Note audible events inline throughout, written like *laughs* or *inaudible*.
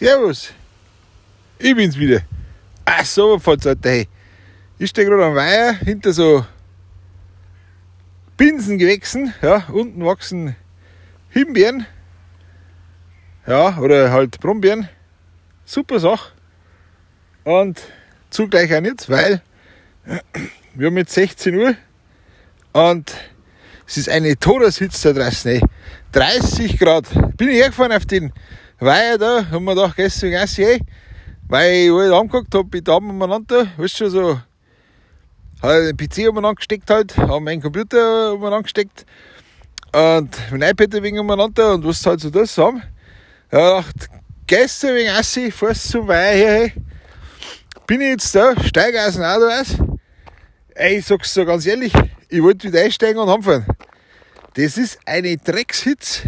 Servus. Ich bin's wieder. Ach so, Alter, hey. Ich stehe gerade am Weiher hinter so Binsengewächsen. Ja, unten wachsen Himbeeren. Ja, oder halt Brombeeren. Super Sache. Und zugleich auch nicht, weil *clears throat* wir haben jetzt 16 Uhr und es ist eine Todeshitze da draußen. Ey. 30 Grad. Bin ich hergefahren auf den Weiher da, haben wir gedacht, gestern Gassi, ey, weil ich halt angeguckt habe, ich da umeinander, weißt du, so, halt den PC umeinander gesteckt halt, habe meinen Computer umeinander gesteckt und mein iPad wenig umeinander und was halt so das haben. Ja, dachte, gestern wegen Assi, fährst zum Weiher her, hey. Bin ich jetzt da, steige aus dem Auto aus. Ey, ich sag's so ganz ehrlich, ich wollte wieder einsteigen und heimfahren. Das ist eine Dreckshitz.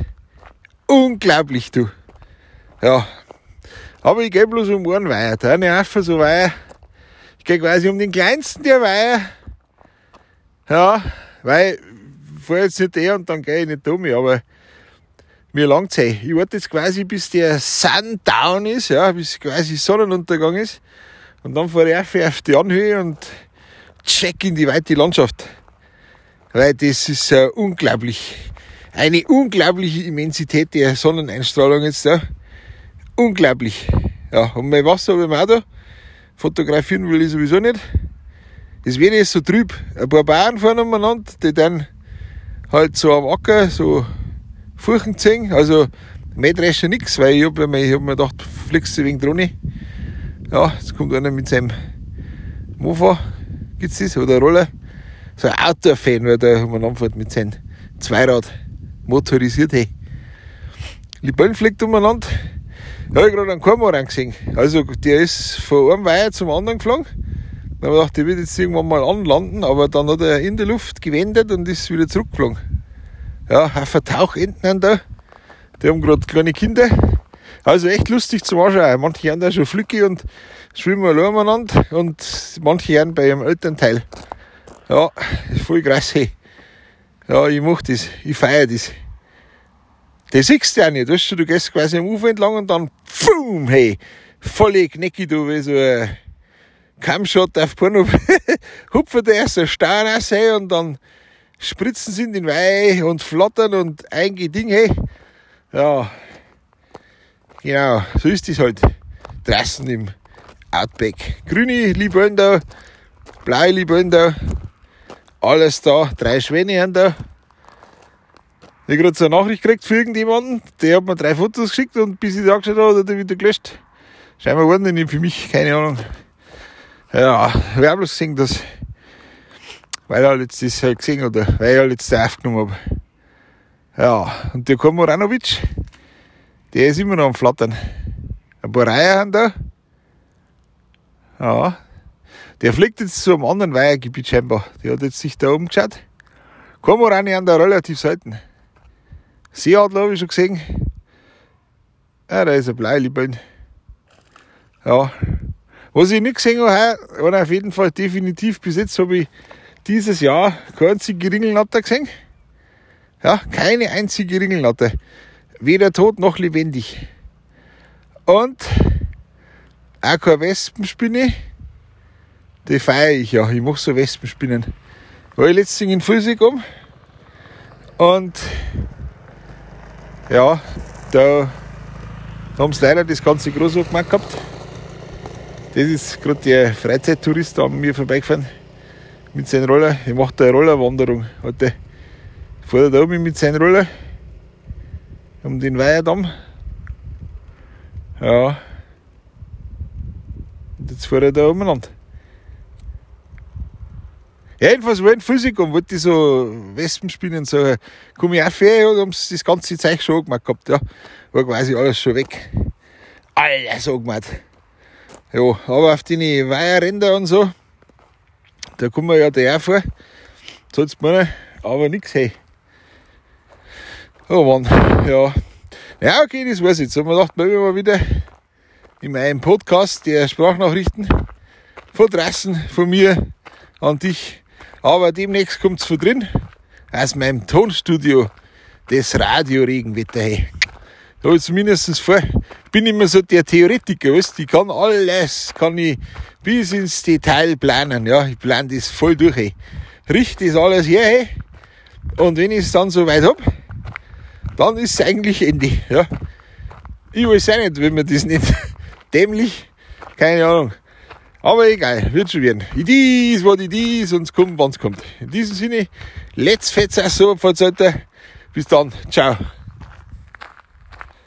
Unglaublich, du. Ja. Aber ich gehe bloß um einen Weiher. Da eine einfach so Weiher. Ich gehe quasi um den kleinsten der Weiher. Ja, weil ich fahre jetzt nicht eh und dann gehe ich nicht um, aber mir langt's eh. Ich warte jetzt quasi bis der Sundown ist, ja, bis quasi Sonnenuntergang ist. Und dann fahre ich auf die Anhöhe und check in die weite Landschaft. Weil das ist äh, unglaublich. Eine unglaubliche Immensität der Sonneneinstrahlung jetzt da. Unglaublich. Ja, und mein Wasser habe ich mir auch da. Fotografieren will ich sowieso nicht. Das Wetter ist so trüb. Ein paar Bauern fahren umeinander, die dann halt so am Acker so Furchen ziehen. Also, Mähdrescher nix, weil ich hab, ich hab mir gedacht, fliegst du wegen Drohne. Ja, jetzt kommt einer mit seinem Mofa, gibt's das, oder Roller. So ein Outdoor-Fan, weil der umeinander fährt mit seinem Zweirad motorisiert, hey. Libellen fliegt umeinander. Da habe ich gerade einen Kormoran gesehen. Also der ist von einem Weiher zum anderen geflogen. Dann habe ich gedacht, der wird jetzt irgendwann mal anlanden, aber dann hat er in der Luft gewendet und ist wieder zurückgeflogen. Ja, ein Vertauchenten da. Die haben gerade kleine Kinder. Also echt lustig zum Anschauen. Manche haben da schon Flücke und schwimmen allein umeinander und manche haben bei ihrem Elternteil. Ja, voll krass, hey. Ja, ich mach das. Ich feiere das. Das siehst du ja nicht, weißt du, du gehst quasi am Ufer entlang und dann, pfum, hey, volle Knecki, du, wie so ein Camshot auf Porno, *laughs* hupfen der erst ein Stein raus, hey, und dann spritzen sie in den Weih und flattern und ein Ding, hey. Ja, genau, so ist das halt. Draußen im Outback. Grüne da, blaue da, alles da, drei Schwäne haben da. Ich habe gerade so eine Nachricht gekriegt für irgendjemanden, der hat mir drei Fotos geschickt und bis ich da angeschaut habe, hat er wieder gelöscht. Scheinbar waren die nicht für mich, keine Ahnung. Ja, ich habe bloß gesehen, dass, weil er jetzt das halt gesehen oder weil ich halt jetzt das aufgenommen habe. Ja, und der Komoranovic, der ist immer noch am Flattern. Ein paar Reihen haben da. Ja, der fliegt jetzt zu einem anderen Weihergebiet scheinbar. Der hat jetzt sich da umgeschaut. Komorani haben da relativ selten. Seeadler habe ich schon gesehen. Ja, da ist ein Bleilibeln. Ja. Was ich nicht gesehen habe, war auf jeden Fall definitiv bis jetzt habe ich dieses Jahr keine einzige Ringelnatter gesehen. Ja, keine einzige Ringelnatter. Weder tot noch lebendig. Und auch keine Wespenspinne. Die feiere ich ja. Ich mache so Wespenspinnen. War ich letztens in Physik um. Und ja, da haben sie leider das ganze groß gemacht gehabt. Das ist gerade der Freizeittourist an mir vorbeigefahren mit seinem Roller. Ich mache da eine Rollerwanderung heute. Fährt er da oben mit seinem Roller um den Weiherdamm. Ja. Und jetzt fährt er da umeinander. Ja, jedenfalls war in Physik und wollte ich so Wespenspinnen so, komme ich auch her und haben das ganze Zeug schon gemacht gehabt, ja. War quasi alles schon weg. Alles angemacht. Ja, aber auf die Weiherränder und so, da kommen wir ja da auch vor. Sonst man aber nix, hey. Oh Mann, ja. Ja, okay, das war's jetzt. Haben wir gedacht, melden wir mal wieder in meinem Podcast der Sprachnachrichten von draußen, von mir an dich aber demnächst kommt's von drin, aus meinem Tonstudio, das Radio Regenwetter. Hey. habe ich zumindest vor, bin immer so der Theoretiker, weißt ich kann alles, kann ich bis ins Detail planen, ja, ich plane das voll durch, ey. richte das alles her, ey. und wenn ich es dann so weit hab, dann ist es eigentlich Ende, ja. Ich weiß auch nicht, wenn man das nicht *laughs* dämlich, keine Ahnung. Aber egal, wird schon werden. Dies war die dies und es kommt, wann es kommt. In diesem Sinne, let's fetzer so, Bis dann. Ciao.